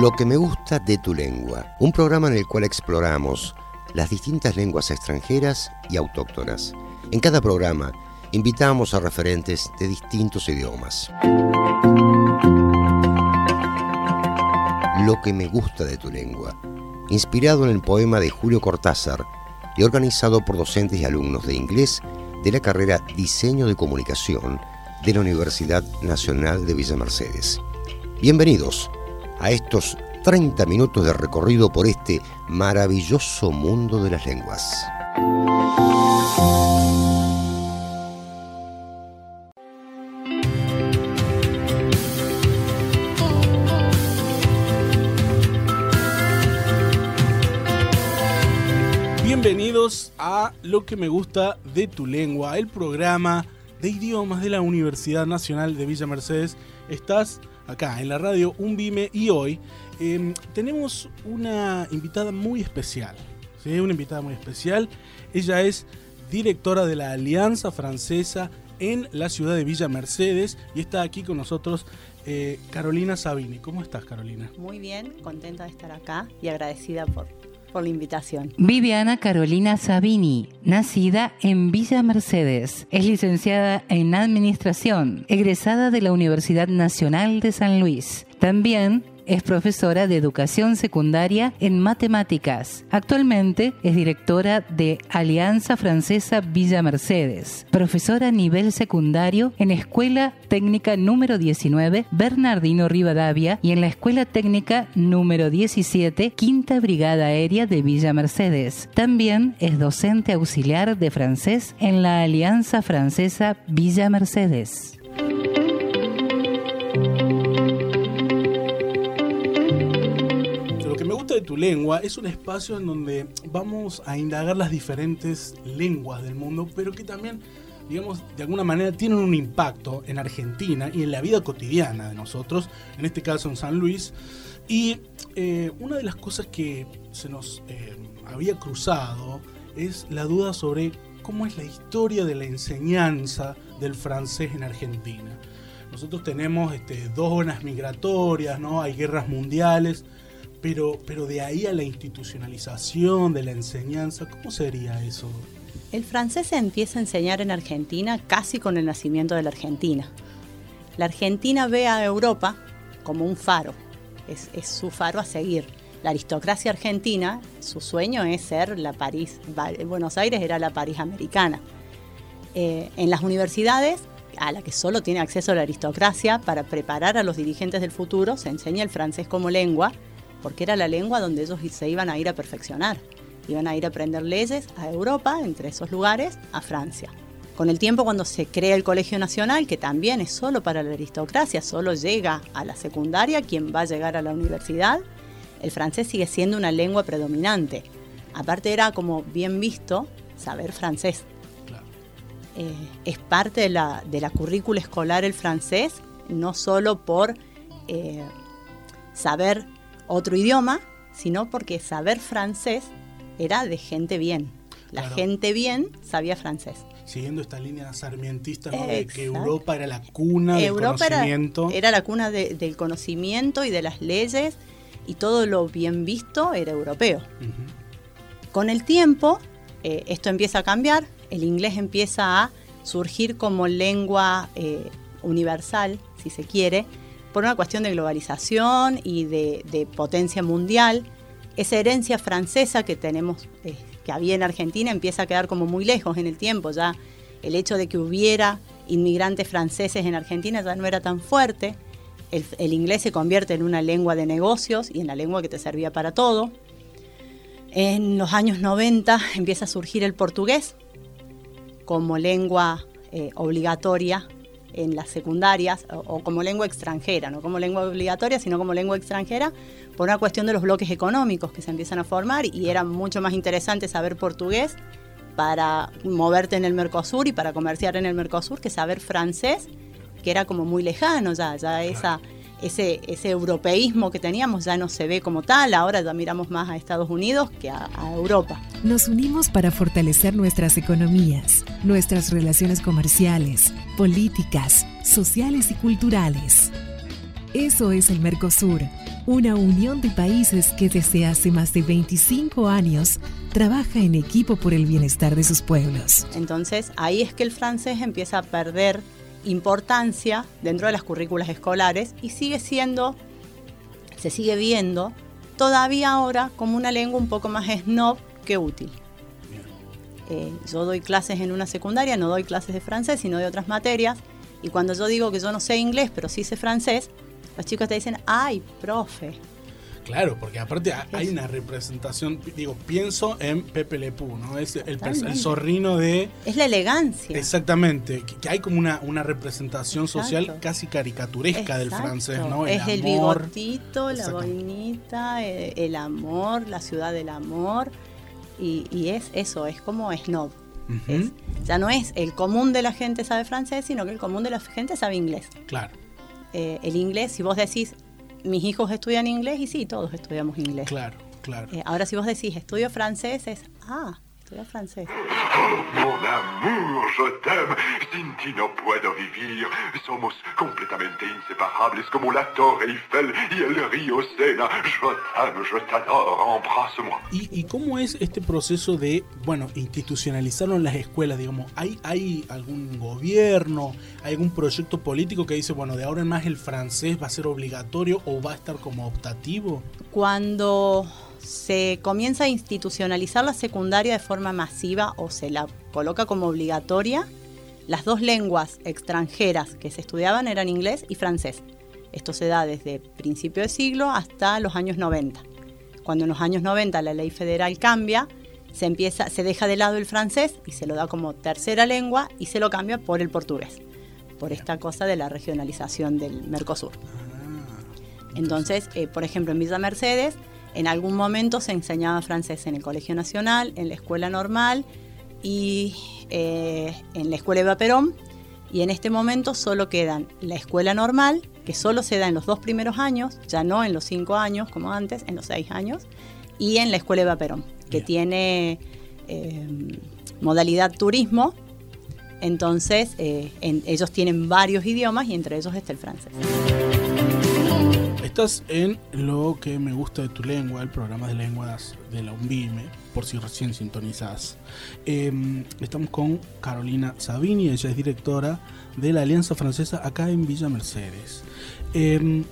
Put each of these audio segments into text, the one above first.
Lo que me gusta de tu lengua, un programa en el cual exploramos las distintas lenguas extranjeras y autóctonas. En cada programa invitamos a referentes de distintos idiomas. Lo que me gusta de tu lengua, inspirado en el poema de Julio Cortázar y organizado por docentes y alumnos de inglés de la carrera Diseño de Comunicación de la Universidad Nacional de Villa Mercedes. Bienvenidos a estos 30 minutos de recorrido por este maravilloso mundo de las lenguas. Bienvenidos a Lo que me gusta de tu lengua, el programa de idiomas de la Universidad Nacional de Villa Mercedes. Estás acá en la radio Un Vime y hoy em, tenemos una invitada muy especial. ¿sí? Una invitada muy especial. Ella es directora de la Alianza Francesa en la ciudad de Villa Mercedes y está aquí con nosotros eh, Carolina Sabini. ¿Cómo estás, Carolina? Muy bien, contenta de estar acá y agradecida por, por la invitación. Viviana Carolina Sabini, nacida en Villa Mercedes, es licenciada en Administración, egresada de la Universidad Nacional de San Luis. También es profesora de educación secundaria en matemáticas. Actualmente es directora de Alianza Francesa Villa Mercedes, profesora a nivel secundario en Escuela Técnica número 19 Bernardino Rivadavia y en la Escuela Técnica número 17 Quinta Brigada Aérea de Villa Mercedes. También es docente auxiliar de francés en la Alianza Francesa Villa Mercedes. De tu lengua es un espacio en donde vamos a indagar las diferentes lenguas del mundo, pero que también, digamos, de alguna manera tienen un impacto en Argentina y en la vida cotidiana de nosotros, en este caso en San Luis. Y eh, una de las cosas que se nos eh, había cruzado es la duda sobre cómo es la historia de la enseñanza del francés en Argentina. Nosotros tenemos este, dos zonas migratorias, ¿no? hay guerras mundiales, pero, pero de ahí a la institucionalización de la enseñanza, ¿cómo sería eso? El francés se empieza a enseñar en Argentina casi con el nacimiento de la Argentina. La Argentina ve a Europa como un faro, es, su faro a seguir. La aristocracia argentina, su sueño es ser la París, Buenos Aires era la París americana. Eh, en las universidades, a la que solo tiene acceso la aristocracia, para preparar a los dirigentes del futuro, se enseña el francés como lengua porque era la lengua donde ellos se iban a ir a perfeccionar. Iban a ir a aprender leyes a Europa, entre esos lugares, a Francia. Con el tiempo, cuando se crea el Colegio Nacional, que también es solo para la aristocracia, solo llega a la secundaria, quien va a llegar a la universidad, el francés sigue siendo una lengua predominante. Aparte era como bien visto saber francés. Eh, es parte de la, de la currícula escolar el francés, no solo por eh, saber otro idioma, sino porque saber francés era de gente bien. La gente bien sabía francés. Siguiendo esta línea sarmientista de que Europa era la cuna del conocimiento. Era, la cuna del conocimiento y de las leyes y todo lo bien visto era europeo. Con el tiempo, eh, esto empieza a cambiar, el inglés empieza a surgir como lengua eh, universal, si se quiere, por una cuestión de globalización y de, potencia mundial. Esa herencia francesa que tenemos, eh, que había en Argentina, empieza a quedar como muy lejos en el tiempo. Ya el hecho de que hubiera inmigrantes franceses en Argentina ya no era tan fuerte. El, inglés se convierte en una lengua de negocios y en la lengua que te servía para todo. En los años 90 empieza a surgir el portugués como lengua eh, obligatoria en las secundarias o, como lengua extranjera, no como lengua obligatoria, sino como lengua extranjera, por una cuestión de los bloques económicos que se empiezan a formar y era mucho más interesante saber portugués para moverte en el Mercosur y para comerciar en el Mercosur que saber francés, que era como muy lejano ya, ya esa ese, ese europeísmo que teníamos ya no se ve como tal, ahora ya miramos más a Estados Unidos que a, a Europa. Nos unimos para fortalecer nuestras economías, nuestras relaciones comerciales, políticas, sociales y culturales. Eso es el Mercosur, una unión de países que desde hace más de 25 años trabaja en equipo por el bienestar de sus pueblos. Entonces ahí es que el francés empieza a perder importancia dentro de las currículas escolares y sigue siendo, se sigue viendo todavía ahora como una lengua un poco más snob que útil. Eh, yo doy clases en una secundaria, no doy clases de francés, sino de otras materias, y cuando yo digo que yo no sé inglés, pero sí sé francés, los chicos te dicen, ay, profe. Claro, porque aparte hay una representación, digo, pienso en Pepe Le Pew, ¿no? Es el, el zorrino de... Es la elegancia. Exactamente, que, hay como una, una representación social casi caricaturesca del francés, ¿no? es el bigotito, la boinita, eh, el, amor, la ciudad del amor, y, es eso, es como snob. ya no es el común de la gente sabe francés, sino que el común de la gente sabe inglés. Claro. Eh, el inglés, si vos decís, mis hijos estudian inglés, y sí, todos estudiamos inglés. Claro, claro. Eh, ahora si vos decís, estudio francés, es, ah, estudio francés. Mon amour, je t'aime. Sin ti no puedo vivir. Somos completamente inseparables como la Torre Eiffel y el río Sena. Je t'aime, je t'adore, embrasse-moi. ¿Y, ¿Y cómo es este proceso de, bueno, institucionalizarlo en las escuelas? Digamos, ¿hay, ¿hay algún gobierno, hay algún proyecto político que dice, bueno, de ahora en más el francés va a ser obligatorio o va a estar como optativo? Cuando se comienza a institucionalizar la secundaria de forma masiva o se la coloca como obligatoria, las dos lenguas extranjeras que se estudiaban eran inglés y francés. Esto se da desde principio de siglo hasta los años 90. Cuando en los años 90 la ley federal cambia, se, empieza, se deja de lado el francés y se lo da como tercera lengua y se lo cambia por el portugués, por esta cosa de la regionalización del Mercosur. Ah, Entonces, eh, por ejemplo, en Villa Mercedes en algún momento se enseñaba francés en el Colegio Nacional, en la Escuela Normal y eh, en la Escuela Eva Perón. Y en este momento solo quedan la Escuela Normal, que solo se da en los dos primeros años, ya no en los cinco años como antes, en los seis años, y en la Escuela Eva Perón, que tiene eh, modalidad turismo. Entonces, eh, ellos tienen varios idiomas y entre ellos está el francés. En lo que me gusta de tu lengua, el programa de lenguas de la UNVIME, por si recién sintonizás. Em, estamos con Carolina Sabini, ella es directora de la Alianza Francesa acá en Villa Mercedes. Em,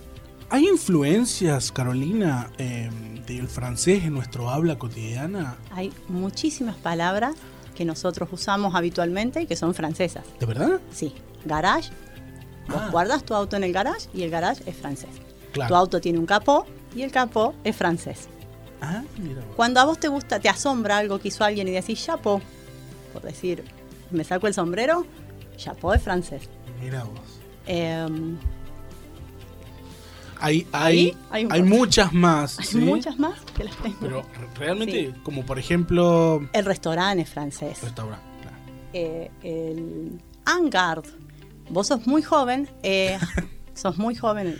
¿Hay influencias, Carolina, em, del francés en nuestro habla cotidiana? Hay muchísimas palabras que nosotros usamos habitualmente y que son francesas. ¿De verdad? Sí. Garage. Vos ah. guardas tu auto en el garage y el garage es francés. Tu auto tiene un capó y el capó es francés. Ah, Cuando a vos te gusta, te asombra algo que hizo alguien y decís chapeau, por decir, me saco el sombrero, chapeau es francés. Mira vos. Em, hay, hay, hay, muchas más. Hay muchas más que las tengo. Pero realmente, como por ejemplo. El restaurante es francés. Restaurante, claro. Eh, el Angard. Vos sos muy joven. Eh, sos muy joven,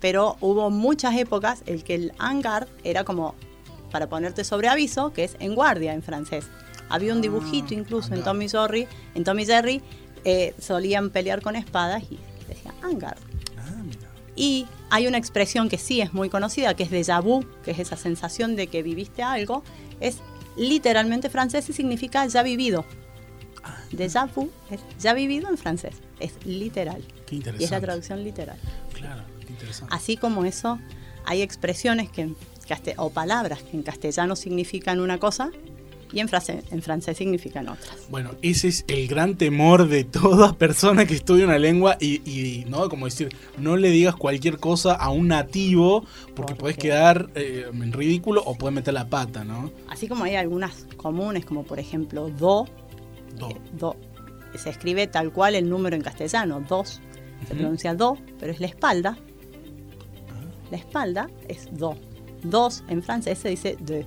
pero hubo muchas épocas en que el hangar era como para ponerte sobre aviso, que es en guardia en francés. Había un dibujito ah, incluso en Tommy Jerry, en Tommy Jerry eh, solían pelear con espadas y decía hangar. Ah, y hay una expresión que sí es muy conocida, que es déjà vu, que es esa sensación de que viviste algo, es literalmente francés y significa ya vivido. Ah. Déjà vu es ya vivido en francés, es literal. Qué y es la traducción literal. Claro, qué interesante. Así como eso, hay expresiones que, o palabras que en castellano significan una cosa y en, frase, en francés significan otras. Bueno, ese es el gran temor de toda persona que estudia una lengua y, ¿no? Como decir, no le digas cualquier cosa a un nativo porque puedes quedar eh, en ridículo o puedes meter la pata, ¿no? Así como hay algunas comunes, como por ejemplo do. Do. Eh, do. Se escribe tal cual el número en castellano, dos se pronuncia do, pero es la espalda. Ah. La espalda es do. Dos en francés se dice de.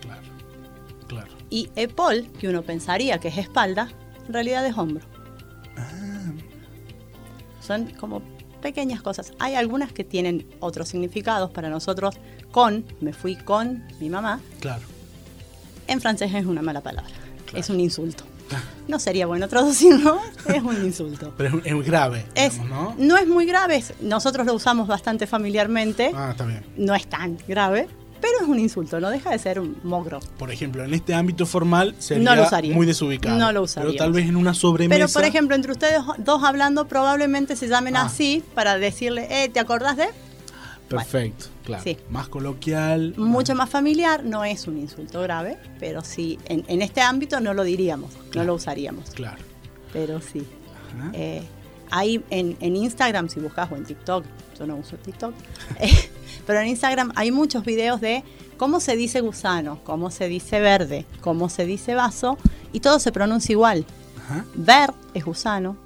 Claro, claro. Y épaule, que uno pensaría que es espalda, en realidad es hombro. Ah. Son como pequeñas cosas. Hay algunas que tienen otros significados para nosotros. Con, me fui con mi mamá. Claro. En francés es una mala palabra. Es un insulto. No sería bueno traducirlo, es un insulto. Pero es, es grave, Es, ¿no? ¿no? es muy grave, nosotros lo usamos bastante familiarmente, Ah, está bien. no es tan grave, pero es un insulto, no deja de ser un mogro. Por ejemplo, en este ámbito formal sería No lo usaría. muy desubicado. No lo Pero usaríamos. tal vez en una sobremesa. Pero, por ejemplo, entre ustedes dos hablando, probablemente se llamen Ah. así para decirle, eh, ¿te acordás de? Perfecto, claro. Sí. Más coloquial. Mucho más familiar, no es un insulto grave, pero sí, en, en este ámbito no lo diríamos, no lo usaríamos, Claro. pero sí. Ajá. Eh, hay en, en Instagram, si buscas, o en TikTok, yo no uso TikTok, eh, pero en Instagram hay muchos videos de cómo se dice gusano, cómo se dice verde, cómo se dice vaso, y todo se pronuncia igual. Ajá. Ver es gusano,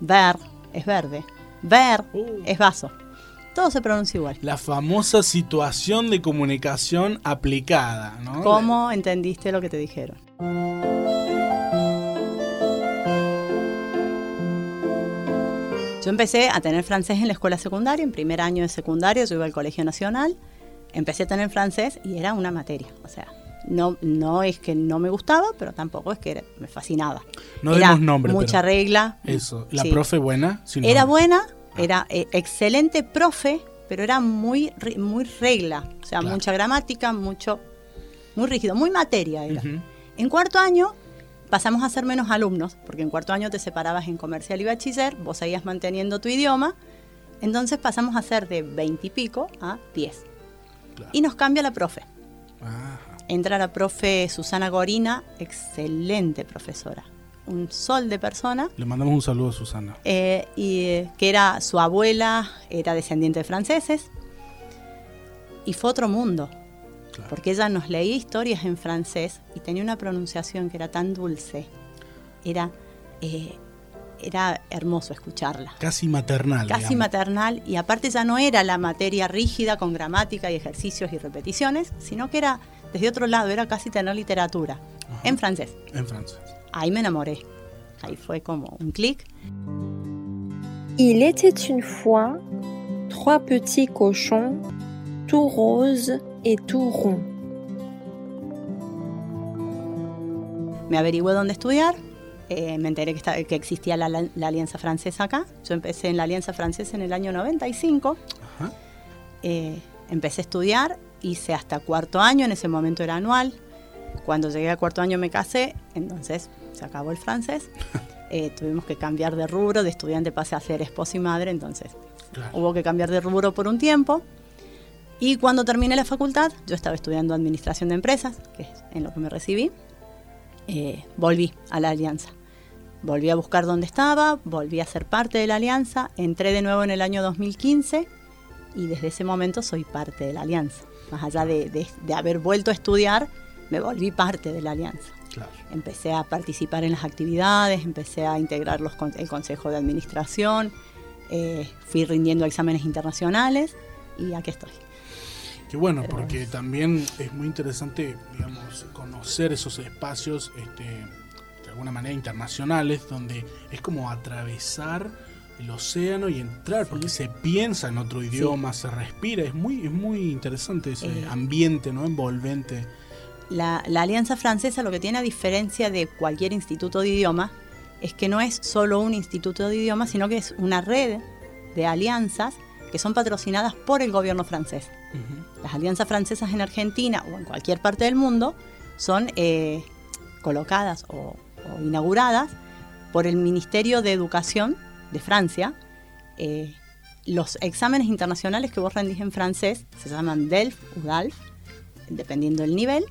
ver es verde, ver Uh. es vaso. Todo se pronuncia igual. La famosa situación de comunicación aplicada, ¿no? ¿Cómo entendiste lo que te dijeron? Yo empecé a tener francés en la escuela secundaria, en primer año de secundaria, yo iba al Colegio Nacional, empecé a tener francés y era una materia. O sea, no, no es que no me gustaba, pero tampoco es que era- me fascinaba. No era demos nombre, Mucha regla. Eso. La Sí. profe buena. sin Era nombre. buena, era eh, excelente profe, pero era muy, muy regla. O sea, Claro. mucha gramática, mucho, muy rígido, muy materia era. En cuarto año pasamos a ser menos alumnos, porque en cuarto año te separabas en comercial y bachiller, vos seguías manteniendo tu idioma, entonces pasamos a ser de 20 y pico a 10. Claro. Y nos cambia la profe. Ajá. Entra la profe Susana Gorina, excelente profesora, un sol de persona, Le mandamos un saludo a Susana. eh, y eh, que era su abuela, era descendiente de franceses, y fue otro mundo, Claro. porque ella nos leía historias en francés y tenía una pronunciación que era tan dulce, era, eh, era hermoso escucharla. Casi maternal. Casi digamos. maternal y aparte ya no era la materia rígida con gramática y ejercicios y repeticiones, sino que era desde otro lado, era casi tener literatura Ajá. en francés. En francés. Ahí me enamoré. Ahí fue como un clic. Il était une fois trois petits cochons, tout roses et tout ronds. Me averigüé dónde estudiar, eh, me enteré que, esta- que existía la, la- la Alianza Francesa acá. Yo empecé en la Alianza Francesa en el año 95. Ajá. Eh, empecé a estudiar, hice hasta cuarto año, en ese momento era anual. Cuando llegué a cuarto año me casé, entonces se acabó el francés. Eh, tuvimos que cambiar de rubro, de estudiante pasé a ser esposa y madre, entonces Claro. hubo que cambiar de rubro por un tiempo. Y cuando terminé la facultad, yo estaba estudiando administración de empresas, que es en lo que me recibí, eh, volví a la alianza. Volví a buscar dónde estaba, volví a ser parte de la alianza, entré de nuevo en el año 2015 y desde ese momento soy parte de la alianza. Más allá de, de- de haber vuelto a estudiar, me volví parte de la alianza. Claro. Empecé a participar en las actividades, empecé a integrar los, el consejo de administración, eh, fui rindiendo exámenes internacionales y aquí estoy. Qué bueno, Pero porque es- también es muy interesante, digamos, conocer esos espacios, este, de alguna manera internacionales, donde es como atravesar el océano y entrar, porque se piensa en otro idioma, se respira, es muy, es muy interesante ese Eh. ambiente, ¿no? Envolvente. La, la Alianza Francesa lo que tiene a diferencia de cualquier instituto de idioma es que no es solo un instituto de idioma, sino que es una red de alianzas que son patrocinadas por el gobierno francés. Las alianzas francesas en Argentina o en cualquier parte del mundo son eh, colocadas o, o inauguradas por el Ministerio de Educación de Francia. Eh, los exámenes internacionales que vos rendís en francés se llaman DELF o DALF, dependiendo del nivel,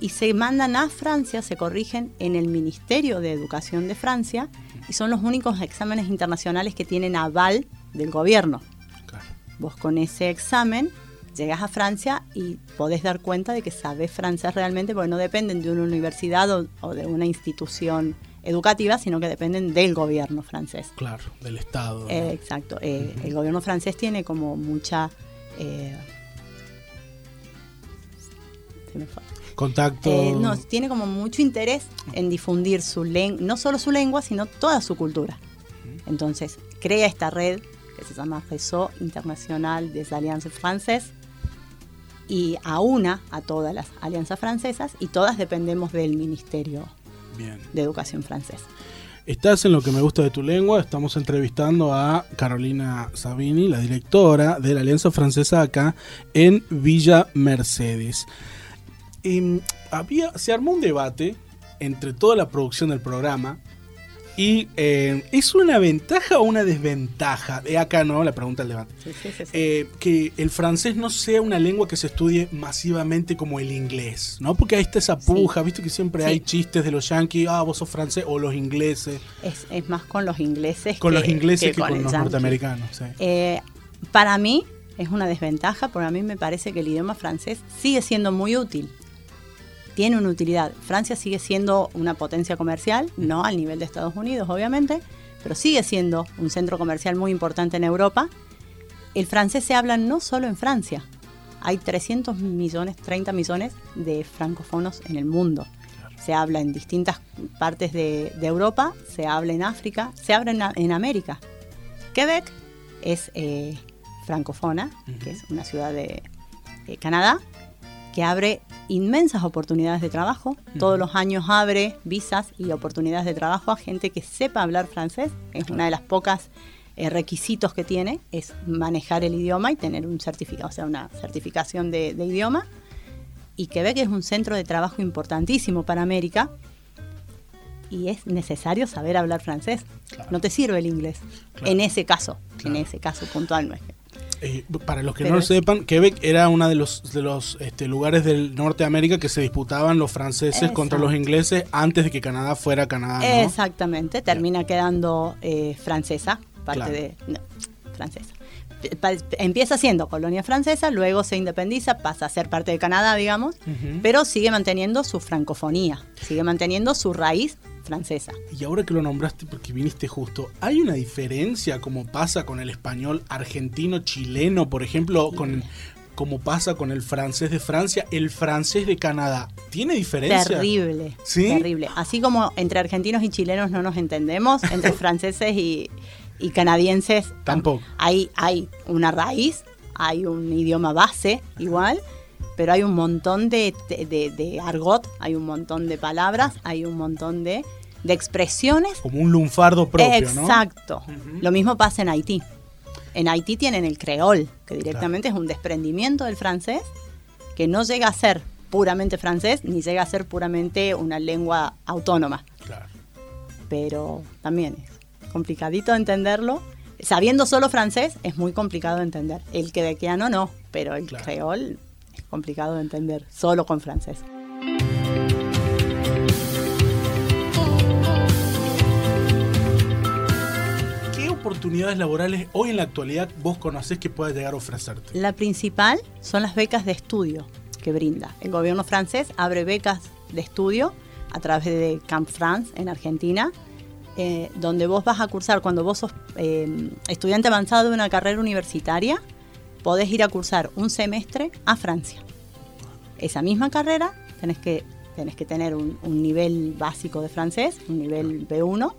y se mandan a Francia, se corrigen en el Ministerio de Educación de Francia, y son los únicos exámenes internacionales que tienen aval del gobierno. Claro. Vos con ese examen llegas a Francia y podés dar cuenta de que sabes francés realmente, porque no dependen de una universidad o, o de una institución educativa, sino que dependen del gobierno francés. Claro, del Estado. ¿no? Eh, exacto. Eh, El gobierno francés tiene como mucha... eh, se me fue. Contacto. No, tiene como mucho interés en difundir su lengua, no solo su lengua, sino toda su cultura. Entonces, crea esta red que se llama Réseau International des Alliances Françaises y aúna a todas las alianzas francesas y todas dependemos del Ministerio Bien. de educación francesa. Estás en lo que me gusta de tu lengua. Estamos entrevistando a Carolina Sabini, la directora de la Alianza Francesa acá en Villa Mercedes. Em, había, se armó un debate entre toda la producción del programa y eh, ¿es una ventaja o una desventaja? De acá no, la pregunta del debate. Sí, sí, sí. Eh, que el francés no sea una lengua que se estudie masivamente como el inglés, ¿no? Porque ahí está esa puja, viste que siempre hay chistes de los yankees, ah, vos sos francés, o los ingleses, es, es más con los ingleses con los ingleses que, con, los norteamericanos. sí. Eh, para mí es una desventaja, porque a mí me parece que el idioma francés sigue siendo muy útil. Tiene una utilidad. Francia sigue siendo una potencia comercial, no al nivel de Estados Unidos, obviamente, pero sigue siendo un centro comercial muy importante en Europa. El francés se habla no solo en Francia. Hay 300 millones, 30 millones de francófonos en el mundo. Se habla en distintas partes de, de Europa, se habla en África, se habla en, en América. Quebec es eh, francófona, que es una ciudad de, de Canadá, que abre inmensas oportunidades de trabajo. Todos los años abre visas y oportunidades de trabajo a gente que sepa hablar francés. Es una de las pocas eh, requisitos que tiene, es manejar el idioma y tener un certificado, o sea, una certificación de, de idioma. Y Quebec es un centro de trabajo importantísimo para América y es necesario saber hablar francés. Claro. No te sirve el inglés. Claro. En ese caso, Claro. en ese caso puntual no es. Eh, para los que Pero no lo sepan, Quebec era uno de los, de los este, lugares del norte de América que se disputaban los franceses contra los ingleses antes de que Canadá fuera Canadá. ¿no? Exactamente, termina quedando eh, francesa, parte Claro. de... no, francesa. Empieza siendo colonia francesa, luego se independiza, pasa a ser parte de Canadá, digamos, pero sigue manteniendo su francofonía, sigue manteniendo su raíz francesa. Y ahora que lo nombraste porque viniste justo, ¿hay una diferencia como pasa con el español argentino, chileno, por ejemplo, con como pasa con el francés de Francia, el francés de Canadá? ¿Tiene diferencia? Terrible, ¿Sí? terrible. Así como entre argentinos y chilenos no nos entendemos, entre franceses y, y canadienses tam- Tampoco. Hay, hay una raíz, hay un idioma base igual, pero hay un montón de, de- de argot, hay un montón de palabras, hay un montón de, de expresiones. Como un lunfardo propio, ¿no? Exacto. Lo mismo pasa en Haití. En Haití tienen el creol, que directamente es un desprendimiento del francés, que no llega a ser puramente francés, ni llega a ser puramente una lengua autónoma. Claro. Pero también es complicadito de entenderlo. Sabiendo solo francés es muy complicado de entender. El quebequiano no, pero el Claro. creol complicado de entender solo con francés. ¿Qué oportunidades laborales hoy en la actualidad vos conocés que pueda llegar a ofrecerte? La principal son las becas de estudio que brinda. El gobierno francés abre becas de estudio a través de Camp France en Argentina, eh, donde vos vas a cursar, cuando vos sos eh, estudiante avanzado de una carrera universitaria, podés ir a cursar un semestre a Francia. Esa misma carrera tenés que, tenés que tener un, un nivel básico de francés, un nivel B1,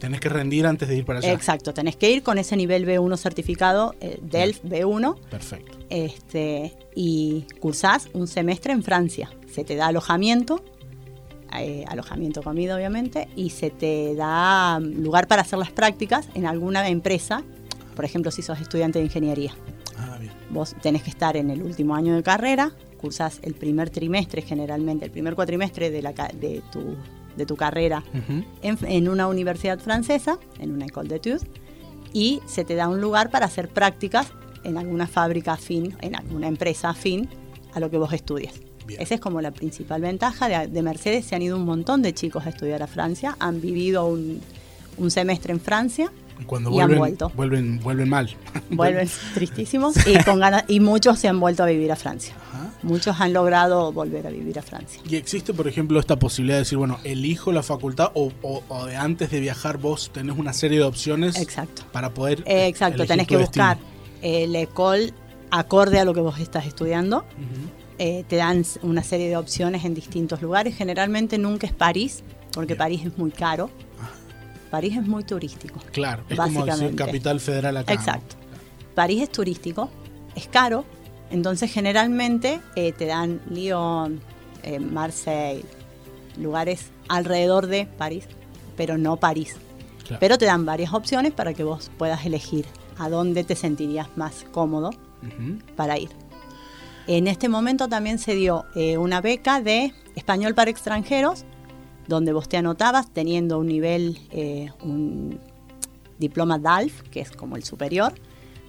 Tenés que rendir antes de ir para allá. Exacto, tenés que ir con ese nivel B1 certificado, eh, DELF B1, Perfecto. este, y cursás un semestre en Francia. Se te da alojamiento, eh, alojamiento comida obviamente, y se te da lugar para hacer las prácticas en alguna empresa, por ejemplo si sos estudiante de ingeniería. Ah, bien. Vos tenés que estar en el último año de carrera, cursás el primer trimestre generalmente, el primer cuatrimestre de, la, de, tu, de tu carrera Ujú. en, en una universidad francesa, en una école d'études, y se te da un lugar para hacer prácticas en alguna fábrica afín, en alguna empresa afín a lo que vos estudias. Bien. Esa es como la principal ventaja. De, de Mercedes se han ido un montón de chicos a estudiar a Francia, han vivido un, un semestre en Francia, Y Cuando Y han vuelto. vuelven, vuelven mal. vuelven tristísimos y, con ganas, y muchos se han vuelto a vivir a Francia. Ajá. Muchos han logrado volver a vivir a Francia. Y existe, por ejemplo, esta posibilidad de decir, bueno, elijo la facultad o, o- o de antes de viajar vos tenés una serie de opciones Exacto. para poder... Eh, exacto, tenés que buscar el école acorde a lo que vos estás estudiando. Eh, te dan una serie de opciones en distintos lugares. Generalmente nunca es París, porque Bien. París es muy caro. París es muy turístico. Claro, es como decir capital federal acá. ¿no? Exacto. París es turístico, es caro, entonces generalmente eh, te dan Lyon, eh, Marseille, lugares alrededor de París, pero no París. Claro. Pero te dan varias opciones para que vos puedas elegir a dónde te sentirías más cómodo para ir. En este momento también se dio eh, una beca de español para extranjeros, donde vos te anotabas teniendo un nivel, eh, un diploma DALF, que es como el superior,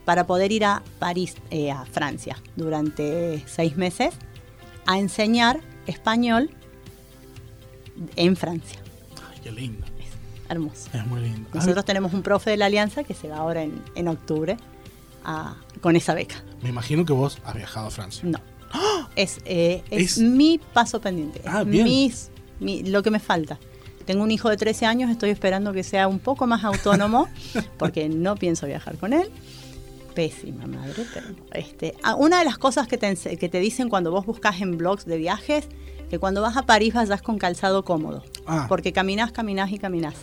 para poder ir a París, eh, a Francia, durante seis meses a enseñar español en Francia. Ay, qué lindo. Hermoso. Es muy lindo. Nosotros tenemos un profe de la Alianza que se va ahora en, en octubre a- con esa beca. Ah, me imagino que vos has viajado a Francia. No. Es, eh, es, Es- mi paso pendiente. Ah, es bien. mis- mi- lo que me falta. Tengo un hijo de 13 años, estoy esperando que sea un poco más autónomo, porque no pienso viajar con él. Pésima madre, pero este, una de las cosas que te, que te dicen cuando vos buscas en blogs de viajes, que cuando vas a París vayas con calzado cómodo, Ah, porque caminás, caminás y caminás.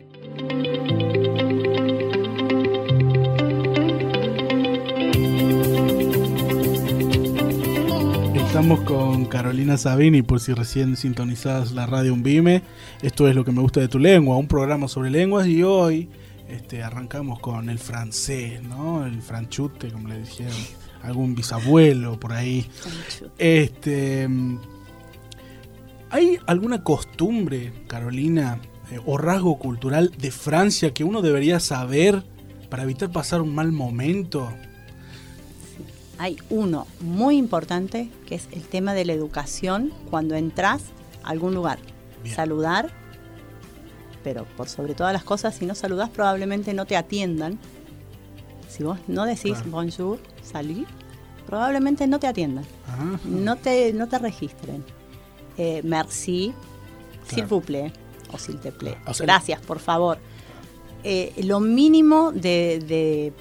Estamos con Carolina Sabini, por si recién sintonizadas la radio Unvime. Esto es lo que me gusta de tu lengua, un programa sobre lenguas y hoy este, arrancamos con el francés, ¿no? El franchute, como le dijeron, algún bisabuelo por ahí. Este, ¿Hay alguna costumbre, Carolina, eh, o rasgo cultural de Francia que uno debería saber para evitar pasar un mal momento? Hay uno muy importante que es el tema de la educación cuando entras a algún lugar. Bien. Saludar, pero por sobre todas las cosas, si no saludas probablemente no te atiendan. Si vos no decís Claro. bonjour, salut, probablemente no te atiendan, Ajá. no te, no te registren. Eh, merci, s'il Claro. vous plaît, o s'il te plaît. O sea- Gracias, por favor. Eh, lo mínimo de, de-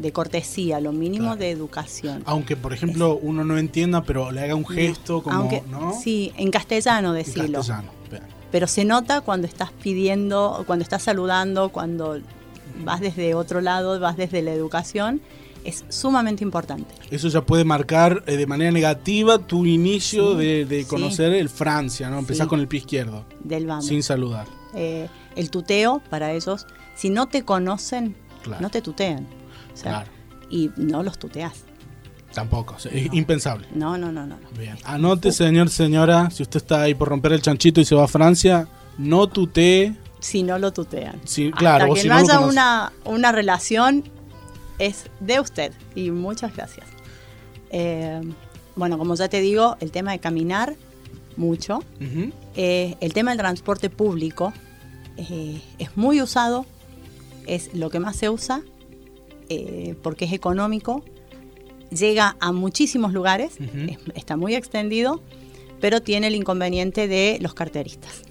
de cortesía, lo mínimo Claro. de educación. Aunque, por ejemplo, uno no entienda, pero le haga un gesto como, Aunque, ¿no? Sí, en castellano En decirlo. castellano. Bien. Pero se nota cuando estás pidiendo, cuando estás saludando, cuando vas desde otro lado, vas desde la educación. Es sumamente importante. Eso ya puede marcar eh, de manera negativa tu inicio Sí, de, de sí. conocer el Francia, ¿no? Empezás Sí. con el pie izquierdo, Del vamos. sin saludar. Eh, el tuteo para ellos, si no te conocen, Claro. no te tutean. O sea, Claro. Y no los tuteas. Tampoco, es impensable. No, no, no, no. no. Bien. Anote, señor, señora, si usted está ahí por romper el chanchito y se va a Francia, no tutee. Si no lo tutean. Claro, Hasta que si no no haya una, una relación, es de usted. Y muchas gracias. Eh, bueno, como ya te digo, el tema de caminar, mucho. Eh, el tema del transporte público eh, es muy usado, es lo que más se usa, eh, porque es económico, llega a muchísimos lugares, es- está muy extendido, pero tiene el inconveniente de los carteristas.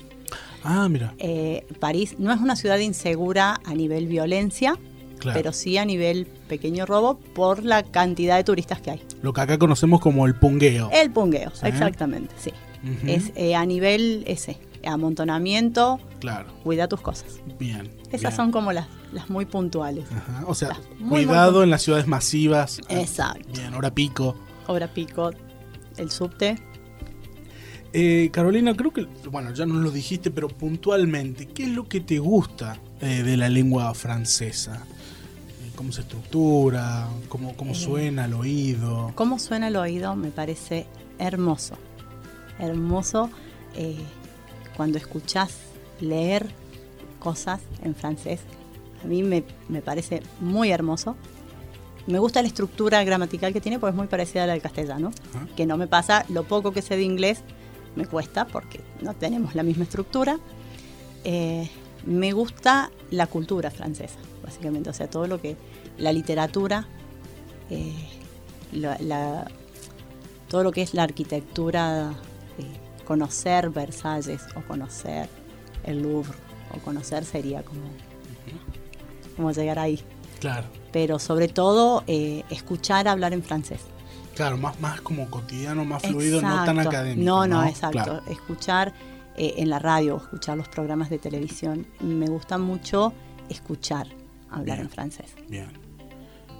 Ah, mira, Eh, París no es una ciudad insegura a nivel violencia, claro. pero sí a nivel pequeño robo por la cantidad de turistas que hay. Lo que acá conocemos como el pungueo. El pungueo, Sí. exactamente, sí. Es eh, a nivel ese, amontonamiento, Claro, cuida tus cosas. bien. Esas bien. son como las, las muy puntuales. Ajá, O sea, muy, cuidado muy- en las ciudades masivas. Exacto. Bien, hora pico. Hora pico, el subte. Eh, Carolina, creo que, bueno, ya nos lo dijiste, pero puntualmente, ¿qué es lo que te gusta eh, de la lengua francesa? Eh, ¿Cómo se estructura? ¿Cómo, cómo Eh. suena al oído? Cómo suena el oído me parece hermoso. Hermoso eh, cuando escuchás leer cosas en francés. A mí me, me parece muy hermoso. Me gusta la estructura gramatical que tiene porque es muy parecida a la del castellano. Que no me pasa, lo poco que sé de inglés me cuesta porque no tenemos la misma estructura. Eh, me gusta la cultura francesa, básicamente. O sea, todo lo que. La literatura, eh, la- la- todo lo que es la arquitectura, conocer Versalles o conocer el Louvre o conocer sería como, como llegar ahí. Claro, Pero sobre todo eh, escuchar hablar en francés. claro, más, más como cotidiano, más fluido, no tan académico. No, no, exacto. Claro. Escuchar eh, en la radio, escuchar los programas de televisión. Me gusta mucho escuchar hablar Bien. en francés. Bien.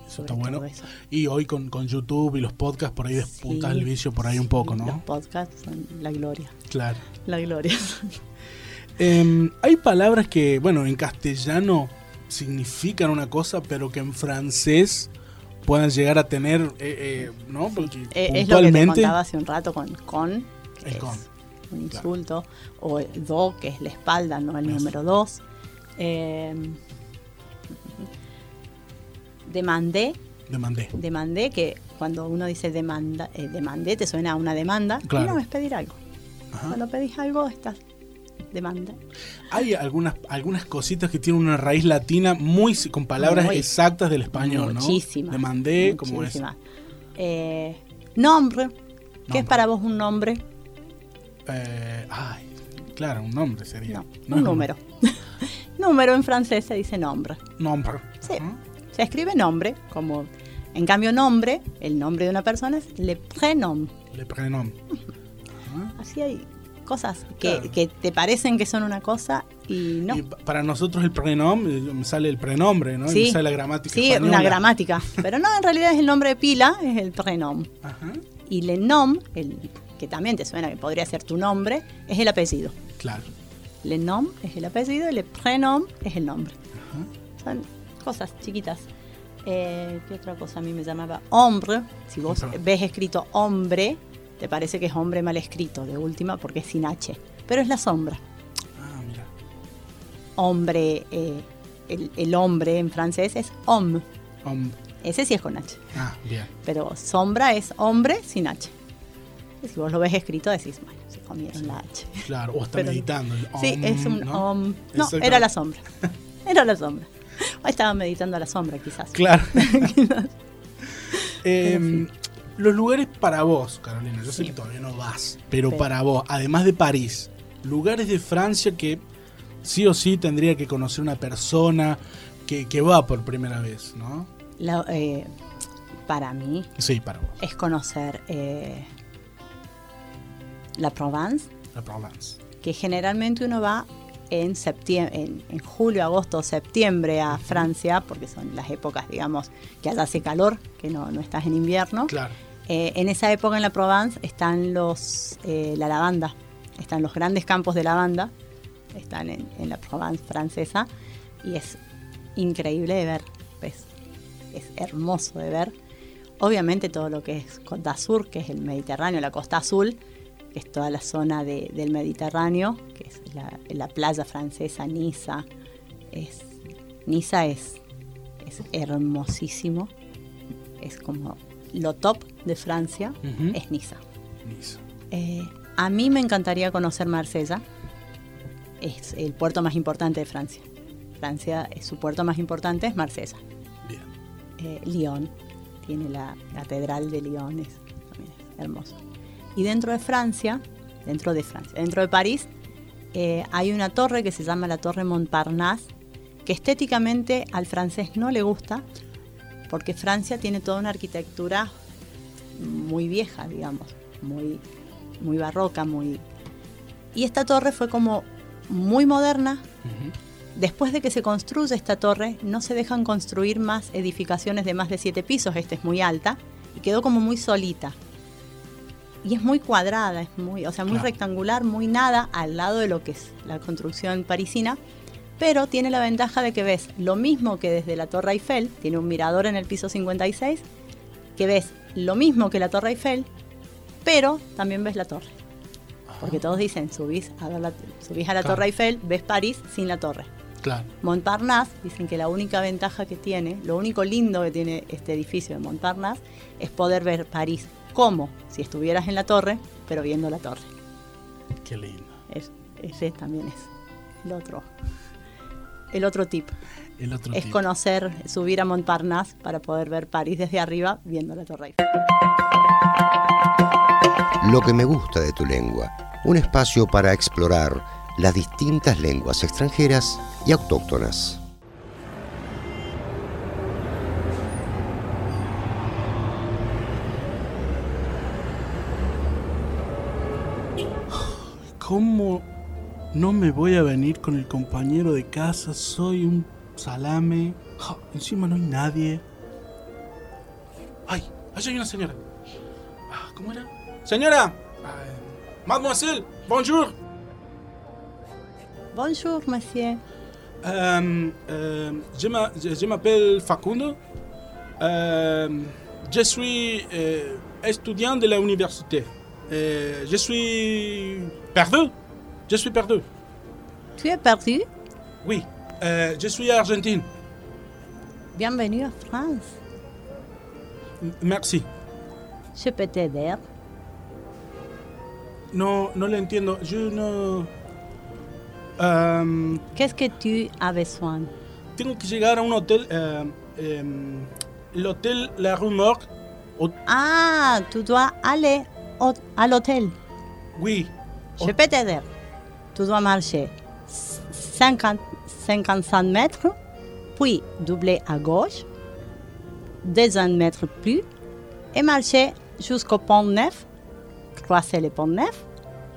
Eso está bueno. eso. Y hoy con, con YouTube y los podcasts, por ahí despuntas Sí, el vicio por ahí un poco, Los ¿no? podcasts son la gloria. Claro. La gloria. Em, hay palabras que, bueno, en castellano significan una cosa, pero que en francés puedan llegar a tener, eh, eh, ¿no? Porque Eh, es lo que te contaba hace un rato con con, que es con, un insulto, o el do, que es la espalda, no el número dos. Eh, demandé, demandé. demandé, que cuando uno dice demanda, eh, demandé, te suena a una demanda. Claro. No, es pedir algo. Ajá. Cuando pedís algo, estás demanda. Hay algunas, algunas cositas que tienen una raíz latina muy con palabras Muy. exactas del español, ¿no? Muchísimas. Demandé, como es. Eh, nombre. ¿Qué es Nombre. para vos un nombre? Eh, ay, claro, un nombre sería. No, No un número. número en francés se dice nombre. Nombre. Sí. Ajá. Se escribe nombre, como en cambio nombre, el nombre de una persona es le prénom. Le prénom. Así hay cosas que, Claro. que te parecen que son una cosa y no. Y pa- para nosotros el prénom, eh, me sale el prenombre, ¿no? Sí. me sale la gramática Sí, española. una gramática. Pero no, en realidad es el nombre de pila, es el prénom. Ajá, Y le nom, el, que también te suena que podría ser tu nombre, es el apellido. claro. Le nom es el apellido y le prénom es el nombre. Son cosas chiquitas. Eh, ¿Qué otra cosa a mí me llamaba? Hombre. Si vos ves escrito hombre, te parece que es hombre mal escrito, de última, porque es sin H. Pero es la sombra. Ah, mira. Hombre, eh, el, el hombre en francés es homme. Hom- Ese sí es con H. ah, bien. Pero sombra es hombre sin H. Si vos lo ves escrito, decís, bueno, se comieron la H. Claro, o está Pero- meditando. el Sí, om, es un ¿no? om. No, era la sombra. Era la sombra. Hoy estaba meditando a la sombra, quizás. Claro. Em, los lugares para vos, Carolina, yo sé que todavía no vas, pero Pero- para vos, además de París, lugares de Francia que sí o sí tendría que conocer una persona que, que va por primera vez, ¿no? La- eh, para mí Sí, para vos, es conocer eh, la Provence, la Provence. que generalmente uno va en septiembre, en, en julio, agosto, septiembre a Francia, porque son las épocas, digamos, que allá hace calor, que no, no estás en invierno. Claro. Eh, en esa época en la Provence están los eh, la lavanda, están los grandes campos de lavanda, están en, en la Provence francesa y es increíble de ver, es, es hermoso de ver. Obviamente todo lo que es Côte d'Azur, que es el Mediterráneo, la costa azul, es toda la zona de- del Mediterráneo, que es la, la playa francesa, Niza. Es, Niza es, es hermosísimo, es como lo top de Francia, es Niza. Niza. Eh, a mí me encantaría conocer Marsella. Es el puerto más importante de Francia. Francia, eh, su puerto más importante es Marsella. Bien. Eh, Lyon, tiene la catedral de Lyon, es, también es hermoso. Y dentro de Francia, dentro de Francia, dentro de París, eh, hay una torre que se llama la Torre Montparnasse, que estéticamente al francés no le gusta, porque Francia tiene toda una arquitectura muy vieja, digamos, muy, muy barroca, muy... Y esta torre fue como muy moderna. Después de que se construye esta torre, no se dejan construir más edificaciones de más de siete pisos, esta es muy alta, y quedó como muy solita. Y es muy cuadrada, es muy, o sea, muy Claro. rectangular, muy nada al lado de lo que es la construcción parisina, pero tiene la ventaja de que ves lo mismo que desde la Torre Eiffel, tiene un mirador en el piso 56, que ves lo mismo que la Torre Eiffel, pero también ves la torre. Porque todos dicen, subís a, la- subís a la Claro. Torre Eiffel, ves París sin la torre. Claro. Montparnasse, dicen que la única ventaja que tiene, lo único lindo que tiene este edificio de Montparnasse, es poder ver París como si estuvieras en la torre, pero viendo la torre. Qué lindo. Es- ese también es el otro, el otro tip. El otro Es conocer, subir a Montparnasse para poder ver París desde arriba viendo la torre. Lo que me gusta de tu lengua, un espacio para explorar las distintas lenguas extranjeras y autóctonas. ¿Cómo no me voy a venir con el compañero de casa? Soy un salame. Ja, encima no hay nadie. ¡Ay! Allá hay una señora. Ah, ¿Cómo era? ¡Señora! Mademoiselle, bonjour. Bonjour, monsieur. Euh, je m'a- je je m'appelle Facundo. Euh, je suis euh, étudiant de l'université. Euh, je suis perdu. Je suis perdu. Tu es perdu? Oui. Euh, je suis argentine. Bienvenue à France. M- Merci. Je peux t'aider? No, no le entiendo. Yo no. Um, Qu'est-ce que tu as besoin tengo que llegar a un hotel. eh, em, el hotel La. O- Ah, tu dois aller à l'hôtel. oui. Je peux t'aider. Tu dois marcher 50, 55 mètres, puis doubler à gauche, 200 mètres plus, et marcher jusqu'au pont neuf, croiser le pont neuf,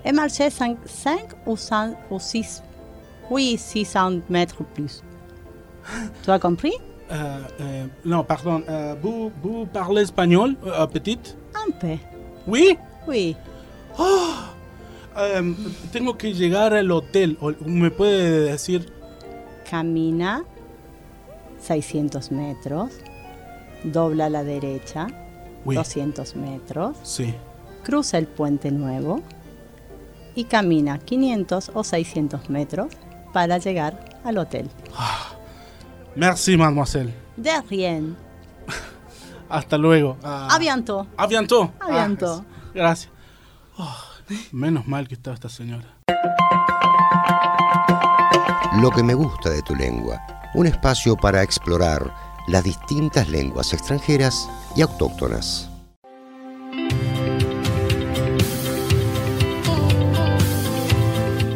et marcher 5, 5 ou, 5 ou 6, oui, 600 mètres plus. Tu as compris? Euh, euh, non, pardon. euh, vous, vous parlez espagnol, euh, petite? Un peu. Oui? Oui. Em, tengo que llegar al hotel. ¿Me puede decir? Camina 600 metros, dobla a la derecha Oui. 200 metros, Sí. cruza el puente nuevo y camina 500 o 600 metros para llegar al hotel. Merci, mademoiselle. De rien. Hasta luego. Ah, A bientôt. A bientôt. A bientôt. Ah, gracias. Oh, menos mal que estaba esta señora. Lo que me gusta de tu lengua, un espacio para explorar las distintas lenguas extranjeras y autóctonas.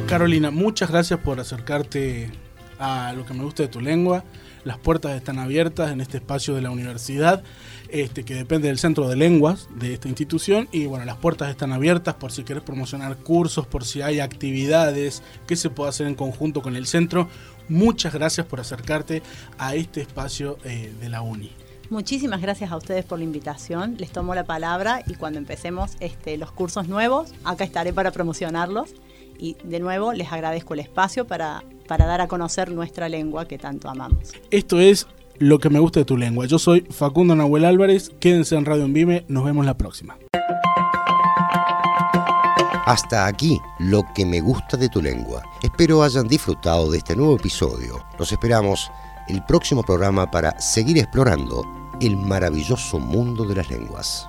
Carolina, muchas gracias por acercarte a lo que me gusta de tu lengua. Las puertas están abiertas en este espacio de la universidad, este, que depende del centro de lenguas de esta institución. Y bueno, las puertas están abiertas por si querés promocionar cursos, por si hay actividades que se pueda hacer en conjunto con el centro. Muchas gracias por acercarte a este espacio eh, de la uni. Muchísimas gracias a ustedes por la invitación. Les tomo la palabra y cuando empecemos este, los cursos nuevos, acá estaré para promocionarlos. Y de nuevo les agradezco el espacio para, para dar a conocer nuestra lengua que tanto amamos. Esto es lo que me gusta de tu lengua. Yo soy Facundo Nahuel Álvarez. Quédense en Radio Envime. Nos vemos la próxima. Hasta aquí lo que me gusta de tu lengua. Espero hayan disfrutado de este nuevo episodio. Los esperamos el próximo programa para seguir explorando el maravilloso mundo de las lenguas.